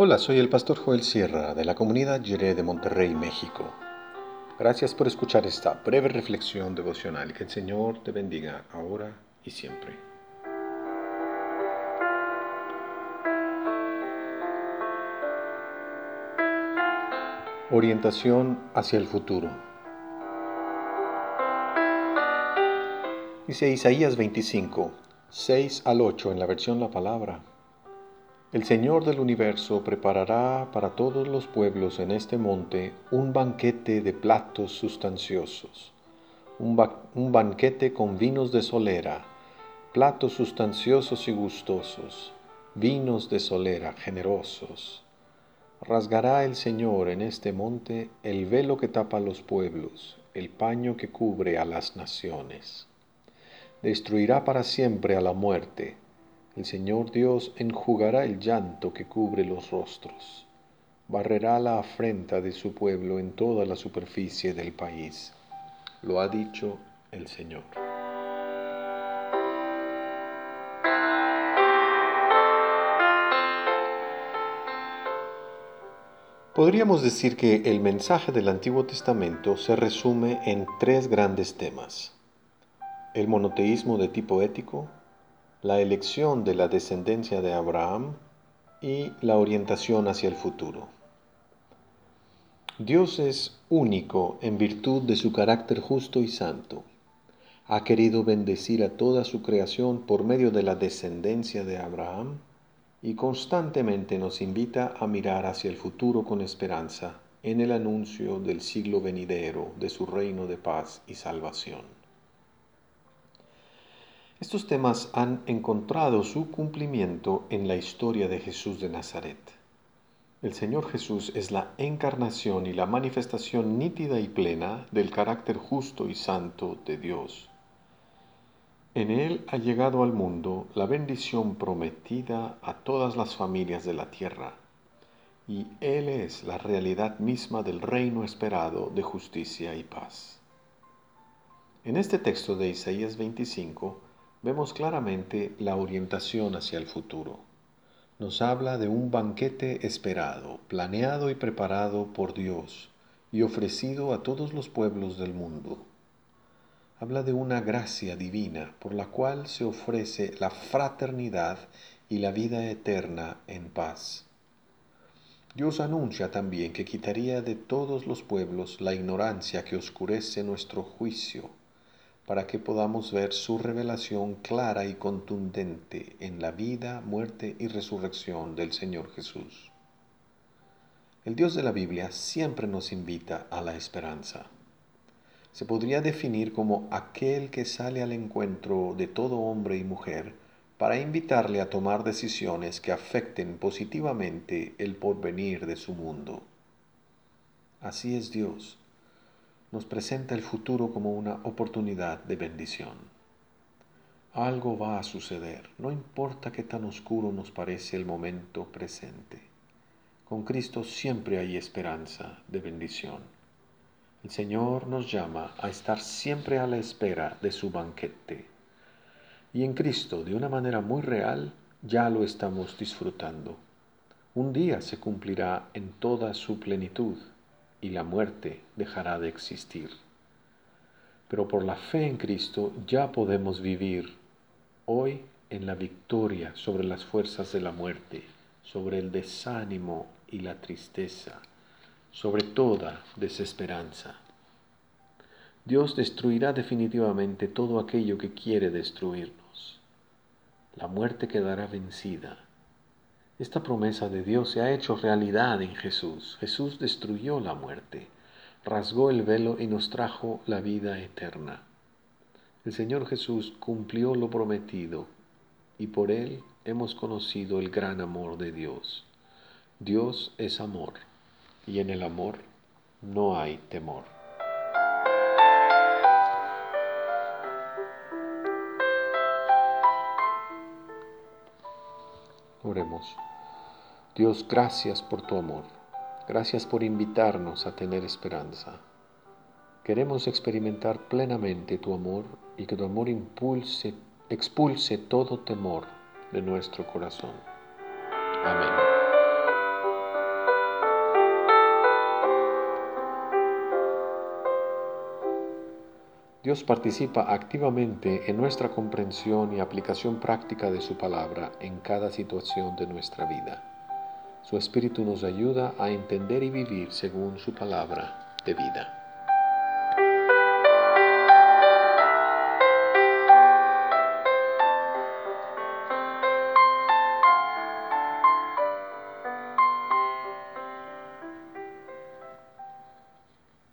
Hola, soy el pastor Joel Sierra de la comunidad Yeré de Monterrey, México. Gracias por escuchar esta breve reflexión devocional. Que el Señor te bendiga ahora y siempre. Orientación hacia el futuro. Dice Isaías 25, 6 al 8 en la versión La Palabra. El Señor del universo preparará para todos los pueblos en este monte un banquete de platos sustanciosos, un, banquete con vinos de solera, platos sustanciosos y gustosos, vinos de solera generosos. Rasgará el Señor en este monte el velo que tapa los pueblos, el paño que cubre a las naciones. Destruirá para siempre a la muerte el Señor Dios enjugará el llanto que cubre los rostros, barrerá la afrenta de su pueblo en toda la superficie del país. Lo ha dicho el Señor. Podríamos decir que el mensaje del Antiguo Testamento se resume en tres grandes temas. El monoteísmo de tipo ético, la elección de la descendencia de Abraham y la orientación hacia el futuro. Dios es único en virtud de su carácter justo y santo. Ha querido bendecir a toda su creación por medio de la descendencia de Abraham y constantemente nos invita a mirar hacia el futuro con esperanza en el anuncio del siglo venidero de su reino de paz y salvación. Estos temas han encontrado su cumplimiento en la historia de Jesús de Nazaret. El Señor Jesús es la encarnación y la manifestación nítida y plena del carácter justo y santo de Dios. En Él ha llegado al mundo la bendición prometida a todas las familias de la tierra, y Él es la realidad misma del reino esperado de justicia y paz. En este texto de Isaías 25, vemos claramente la orientación hacia el futuro. Nos habla de un banquete esperado, planeado y preparado por Dios y ofrecido a todos los pueblos del mundo. Habla de una gracia divina por la cual se ofrece la fraternidad y la vida eterna en paz. Dios anuncia también que quitaría de todos los pueblos la ignorancia que oscurece nuestro juicio para que podamos ver su revelación clara y contundente en la vida, muerte y resurrección del Señor Jesús. El Dios de la Biblia siempre nos invita a la esperanza. Se podría definir como aquel que sale al encuentro de todo hombre y mujer para invitarle a tomar decisiones que afecten positivamente el porvenir de su mundo. Así es Dios nos presenta el futuro como una oportunidad de bendición. Algo va a suceder, no importa qué tan oscuro nos parece el momento presente. Con Cristo siempre hay esperanza de bendición. El Señor nos llama a estar siempre a la espera de su banquete. Y en Cristo, de una manera muy real, ya lo estamos disfrutando. Un día se cumplirá en toda su plenitud y la muerte dejará de existir. Pero por la fe en Cristo ya podemos vivir hoy en la victoria sobre las fuerzas de la muerte, sobre el desánimo y la tristeza, sobre toda desesperanza. Dios destruirá definitivamente todo aquello que quiere destruirnos. La muerte quedará vencida esta promesa de Dios se ha hecho realidad en Jesús. Jesús destruyó la muerte, rasgó el velo y nos trajo la vida eterna. El Señor Jesús cumplió lo prometido y por Él hemos conocido el gran amor de Dios. Dios es amor y en el amor no hay temor. Oremos. Dios, gracias por tu amor. Gracias por invitarnos a tener esperanza. Queremos experimentar plenamente tu amor y que tu amor expulse todo temor de nuestro corazón. Amén. Dios participa activamente en nuestra comprensión y aplicación práctica de su palabra en cada situación de nuestra vida. Su Espíritu nos ayuda a entender y vivir según su palabra de vida.